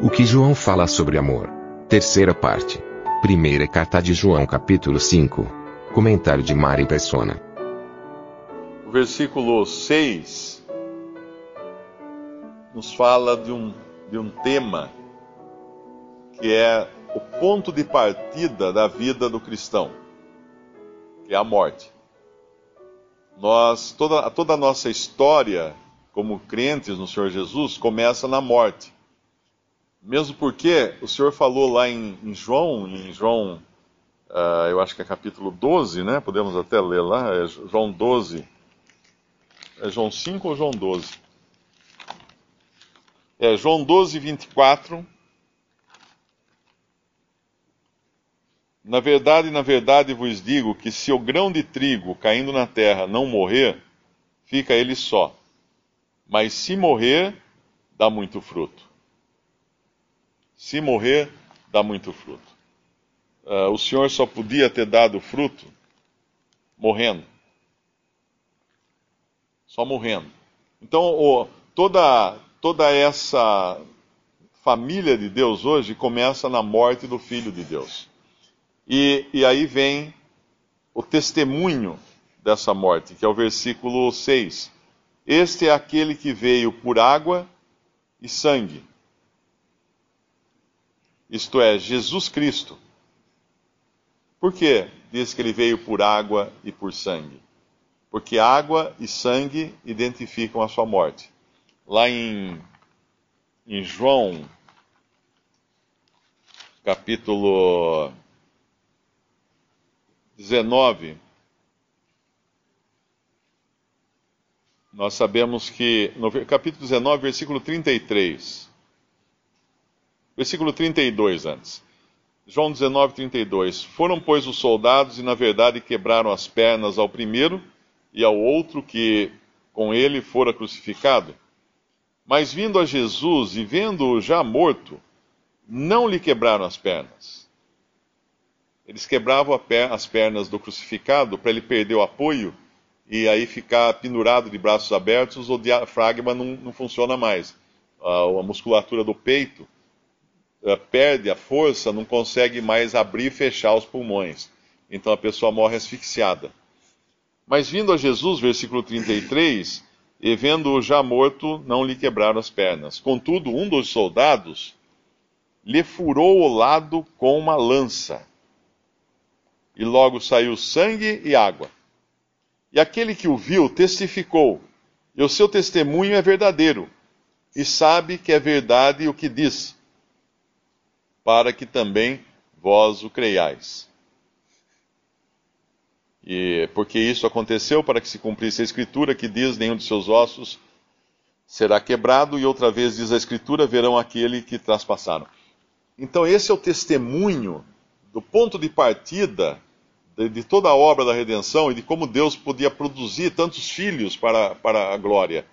O que João fala sobre amor. Terceira parte. Primeira carta de João, capítulo 5. Comentário de Mari Persona. Versículo 6 nos fala de um, de um tema que é o ponto de partida da vida do cristão, que é a morte. Nós, toda, toda a nossa história como crentes no Senhor Jesus começa na morte. Mesmo porque o Senhor falou lá em, em João, em João, uh, eu acho que é capítulo 12, né? Podemos até ler lá, é João 12. É João 5 ou João 12? É João 12, 24. Na verdade, na verdade vos digo que se o grão de trigo caindo na terra não morrer, fica ele só. Mas se morrer, dá muito fruto. Se morrer, dá muito fruto. Uh, o Senhor só podia ter dado fruto morrendo. Só morrendo. Então, o, toda, toda essa família de Deus hoje começa na morte do Filho de Deus. E, e aí vem o testemunho dessa morte, que é o versículo 6. Este é aquele que veio por água e sangue. Isto é, Jesus Cristo. Por que diz que ele veio por água e por sangue? Porque água e sangue identificam a sua morte. Lá em, em João, capítulo 19, nós sabemos que, no capítulo 19, versículo 33, versículo 32 antes. João 19, 32. Foram, pois, os soldados e, na verdade, quebraram as pernas ao primeiro e ao outro que com ele fora crucificado. Mas vindo a Jesus e vendo-o já morto, não lhe quebraram as pernas eles quebravam as pernas do crucificado para ele perder o apoio e aí ficar pendurado de braços abertos, o diafragma não, não funciona mais. A, musculatura do peito perde a força, não consegue mais abrir e fechar os pulmões. Então a pessoa morre asfixiada. Mas vindo a Jesus, versículo 33, e vendo-o já morto, não lhe quebraram as pernas. Contudo, um dos soldados lhe furou o lado com uma lança e logo saiu sangue e água. E aquele que o viu testificou, e o seu testemunho é verdadeiro, e sabe que é verdade o que diz, para que também vós o creiais. E porque isso aconteceu para que se cumprisse a escritura que diz: nenhum de seus ossos será quebrado, e outra vez diz a escritura: verão aquele que traspassaram. Então, esse é o testemunho do ponto de partida de, de, toda a obra da redenção e de como Deus podia produzir tantos filhos para, para a glória.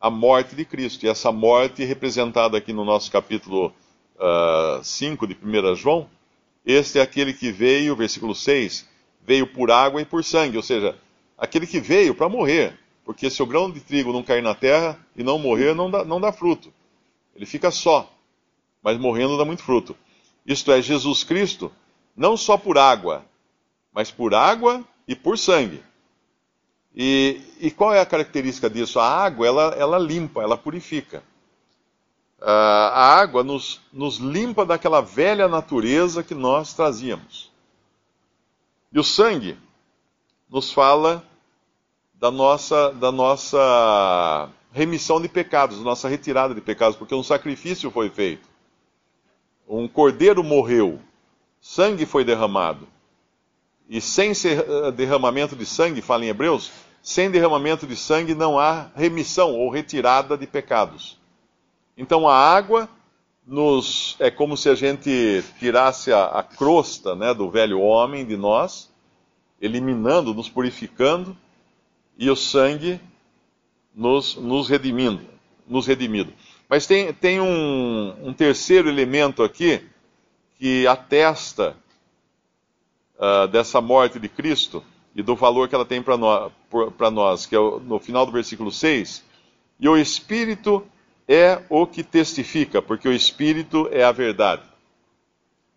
A morte de Cristo. E essa morte representada aqui no nosso capítulo uh, ah, 5 de 1 João, este é aquele que veio, versículo 6, veio por água e por sangue, ou seja, aquele que veio para morrer. Porque se o grão de trigo não cair na terra e não morrer, não dá, não dá fruto. Ele fica só, mas morrendo dá muito fruto. Isto é, Jesus Cristo, não só por água, mas por água e por sangue. E, e qual é a característica disso? A água, ela, ela limpa, ela purifica. Uh, a água nos, nos limpa daquela velha natureza que nós trazíamos. E o sangue nos fala da nossa, da nossa remissão de pecados, nossa retirada de pecados, porque um sacrifício foi feito. Um cordeiro morreu, sangue foi derramado. E sem derramamento de sangue, fala em Hebreus, sem derramamento de sangue não há remissão ou retirada de pecados. Então a água nos é como se a gente tirasse a, a crosta né, do velho homem de nós, eliminando, nos purificando, e o sangue nos, nos redimindo, nos redimindo. Mas tem, tem um, um terceiro elemento aqui que atesta uh, dessa morte de Cristo e do valor que ela tem para nós, nós, que é no final do versículo 6. E o Espírito é o que testifica, porque o Espírito é a verdade.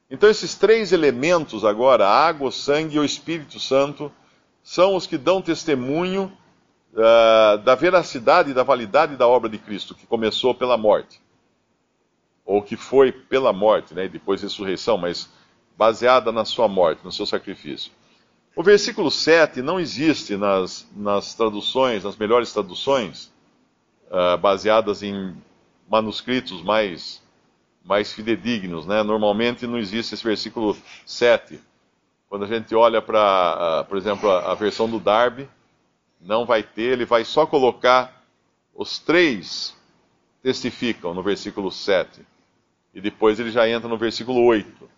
Então, esses três elementos agora, a água, o sangue e o Espírito Santo, são os que dão testemunho uh, da veracidade e da validade da obra de Cristo, que começou pela morte. Ou que foi pela morte, né, e depois ressurreição, mas baseada na sua morte, no seu sacrifício. O versículo 7 não existe nas, nas traduções, nas melhores traduções, uh, baseadas em manuscritos mais, mais fidedignos. Né? Normalmente não existe esse versículo 7. Quando a gente olha para, uh, por exemplo, a, versão do Darby, não vai ter, ele vai só colocar os três testificam no versículo 7. E depois ele já entra no versículo 8.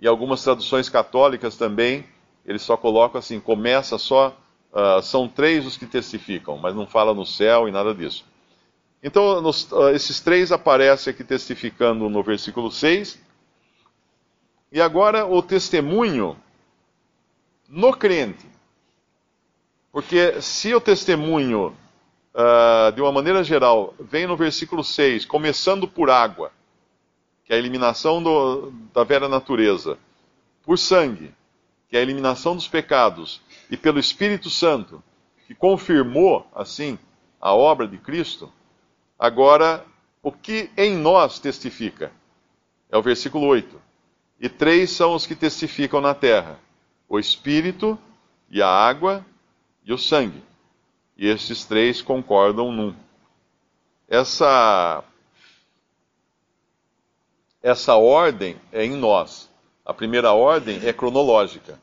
E algumas traduções católicas também ele só coloca assim, começa só, uh, são três os que testificam, mas não fala no céu e nada disso. Então, nos, uh, esses três aparecem aqui testificando no versículo 6. E agora o testemunho no crente. Porque se o testemunho, uh, de uma maneira geral, vem no versículo 6, começando por água, que é a eliminação do, da velha natureza, por sangue, que é a eliminação dos pecados, e pelo Espírito Santo, que confirmou, assim, a obra de Cristo, agora, o que em nós testifica? É o versículo 8. E três são os que testificam na terra: o Espírito, e a água, e o sangue. E esses três concordam num. Essa, essa ordem é em nós. A primeira ordem é cronológica,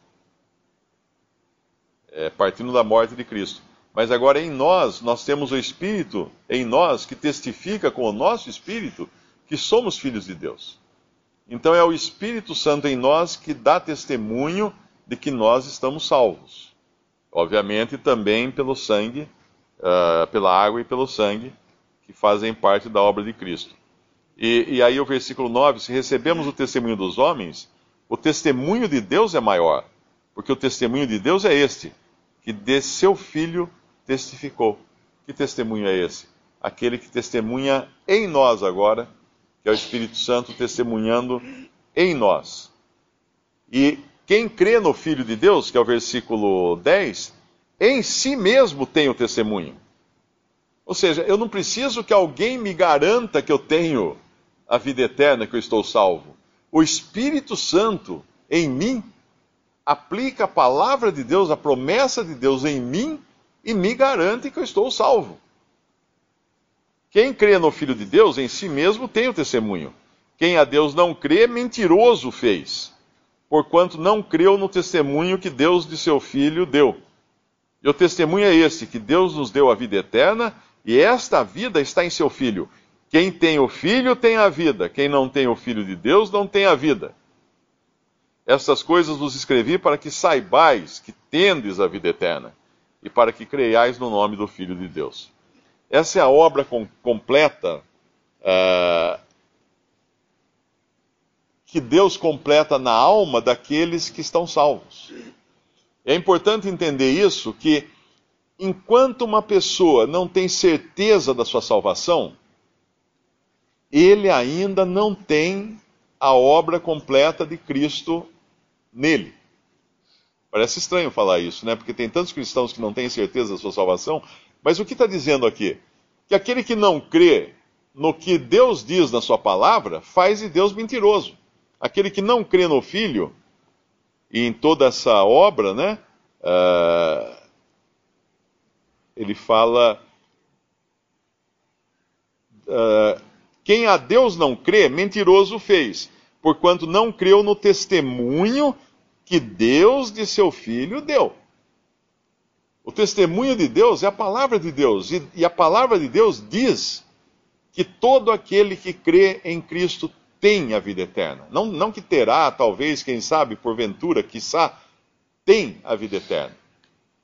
é, partindo da morte de Cristo. Mas agora em nós, nós temos o Espírito em nós que testifica com o nosso Espírito que somos filhos de Deus. Então é o Espírito Santo em nós que dá testemunho de que nós estamos salvos. Obviamente também pelo sangue, uh, pela água e pelo sangue, que fazem parte da obra de Cristo. E, e aí o versículo 9: se recebemos o testemunho dos homens, o testemunho de Deus é maior, porque o testemunho de Deus é este, que de seu filho testificou. Que testemunho é esse? Aquele que testemunha em nós agora, que é o Espírito Santo testemunhando em nós. E quem crê no Filho de Deus, que é o versículo 10, em si mesmo tem o testemunho. Ou seja, eu não preciso que alguém me garanta que eu tenho a vida eterna, que eu estou salvo o Espírito Santo em mim aplica a palavra de Deus, a promessa de Deus em mim e me garante que eu estou salvo. Quem crê no Filho de Deus em si mesmo tem o testemunho. Quem a Deus não crê, mentiroso fez, porquanto não creu no testemunho que Deus de seu Filho deu. E o testemunho é esse: que Deus nos deu a vida eterna, e esta vida está em seu Filho. Quem tem o Filho tem a vida, quem não tem o Filho de Deus não tem a vida. Estas coisas vos escrevi para que saibais que tendes a vida eterna e para que creiais no nome do Filho de Deus. Essa é a obra com, completa uh, que Deus completa na alma daqueles que estão salvos. É importante entender isso, que enquanto uma pessoa não tem certeza da sua salvação, ele ainda não tem a obra completa de Cristo nele. Parece estranho falar isso, né? Porque tem tantos cristãos que não têm certeza da sua salvação. Mas o que está dizendo aqui? Que aquele que não crê no que Deus diz na sua palavra faz de Deus mentiroso. Aquele que não crê no Filho e em toda essa obra, né? Uh, ele fala. Uh, quem a Deus não crê, mentiroso fez, porquanto não creu no testemunho que Deus de seu filho deu. O testemunho de Deus é a palavra de Deus, e, e a palavra de Deus diz que todo aquele que crê em Cristo tem a vida eterna. Não, não que terá, talvez, quem sabe, porventura, quiçá, tem a vida eterna.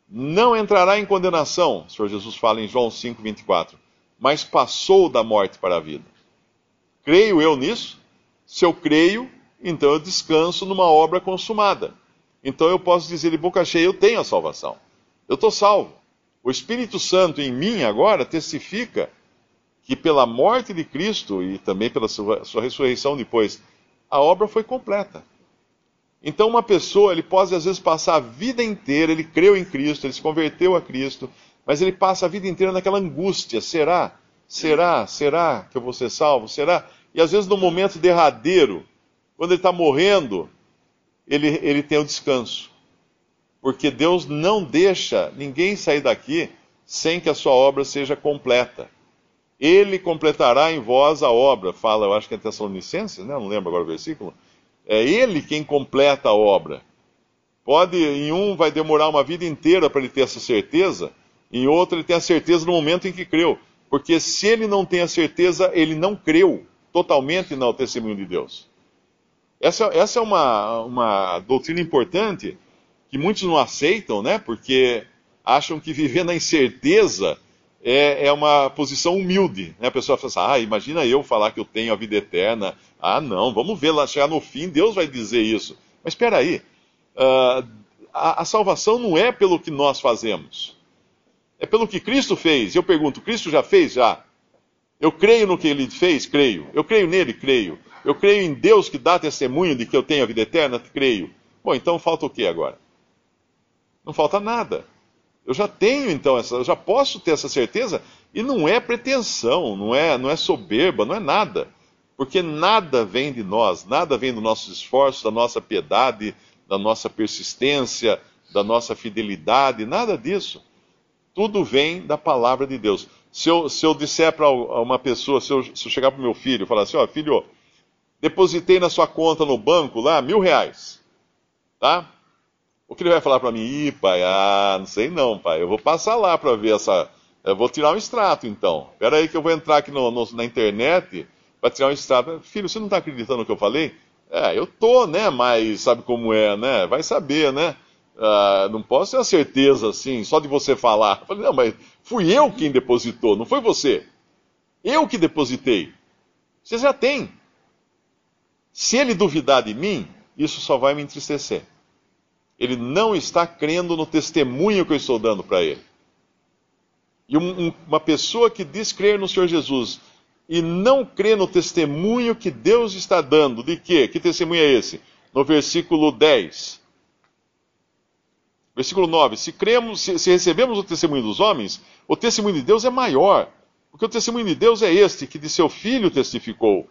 Não entrará em condenação, o Senhor Jesus fala em João 5, 24, mas passou da morte para a vida. Creio eu nisso? Se eu creio, então eu descanso numa obra consumada. Então eu posso dizer de boca cheia: eu tenho a salvação. Eu estou salvo. O Espírito Santo em mim agora testifica que pela morte de Cristo e também pela sua, sua ressurreição depois, a obra foi completa. Então uma pessoa, ele pode às vezes passar a vida inteira, ele creu em Cristo, ele se converteu a Cristo, mas ele passa a vida inteira naquela angústia, será? Será? Será que eu vou ser salvo? Será? E às vezes no momento derradeiro, quando ele está morrendo, ele, ele tem o descanso. Porque Deus não deixa ninguém sair daqui sem que a sua obra seja completa. Ele completará em vós a obra, fala, eu acho que é Tessalonicenses, né? não lembro agora o versículo. É ele quem completa a obra. Pode, em um vai demorar uma vida inteira para ele ter essa certeza, em outro ele tem a certeza no momento em que creu. Porque se ele não tem a certeza, ele não creu totalmente no testemunho de Deus. Essa, essa é uma, uma doutrina importante que muitos não aceitam, né? Porque acham que viver na incerteza é, é uma posição humilde. Né? A pessoa fala assim, ah, imagina eu falar que eu tenho a vida eterna. Ah, não, vamos ver lá, chegar no fim, Deus vai dizer isso. Mas espera aí, uh, a, a salvação não é pelo que nós fazemos. É pelo que Cristo fez. Eu pergunto, Cristo já fez? Já. Eu creio no que ele fez? Creio. Eu creio nele? Creio. Eu creio em Deus que dá testemunho de que eu tenho a vida eterna? Creio. Bom, então falta o que agora? Não falta nada. Eu já tenho então essa, eu já posso ter essa certeza e não é pretensão, não é, não é soberba, não é nada. Porque nada vem de nós, nada vem do nosso esforço, da nossa piedade, da nossa persistência, da nossa fidelidade, nada disso. Tudo vem da palavra de Deus. Se eu, se eu disser para uma pessoa, se eu, se eu chegar para o meu filho e falar assim, ó, filho, depositei na sua conta no banco lá mil reais. Tá? O que ele vai falar para mim? Ih, pai, ah, não sei não, pai. Eu vou passar lá para ver essa. Eu vou tirar um extrato então. Espera aí que eu vou entrar aqui no, no, na internet para tirar um extrato. Filho, você não está acreditando no que eu falei? É, eu tô, né? Mas sabe como é, né? Vai saber, né? Ah, não posso ter a certeza assim, só de você falar. Eu falei, não, mas fui eu quem depositou, não foi você. Eu que depositei. Você já tem. Se ele duvidar de mim, isso só vai me entristecer. Ele não está crendo no testemunho que eu estou dando para ele. E um, um, uma pessoa que diz crer no Senhor Jesus e não crê no testemunho que Deus está dando, de quê? Que testemunho é esse? No versículo 10. Versículo 9: Se cremos, se, se recebemos o testemunho dos homens, o testemunho de Deus é maior. Porque o testemunho de Deus é este, que de seu filho testificou.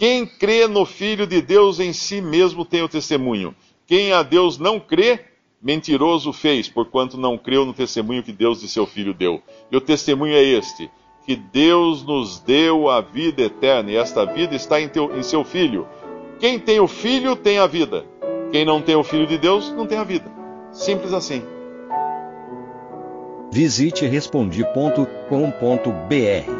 Quem crê no Filho de Deus em si mesmo tem o testemunho. Quem a Deus não crê, mentiroso fez, porquanto não creu no testemunho que Deus de seu Filho deu. E o testemunho é este: que Deus nos deu a vida eterna, e esta vida está em, teu, em seu Filho. Quem tem o Filho tem a vida. Quem não tem o Filho de Deus não tem a vida. Simples assim. Visite respondi.com.br.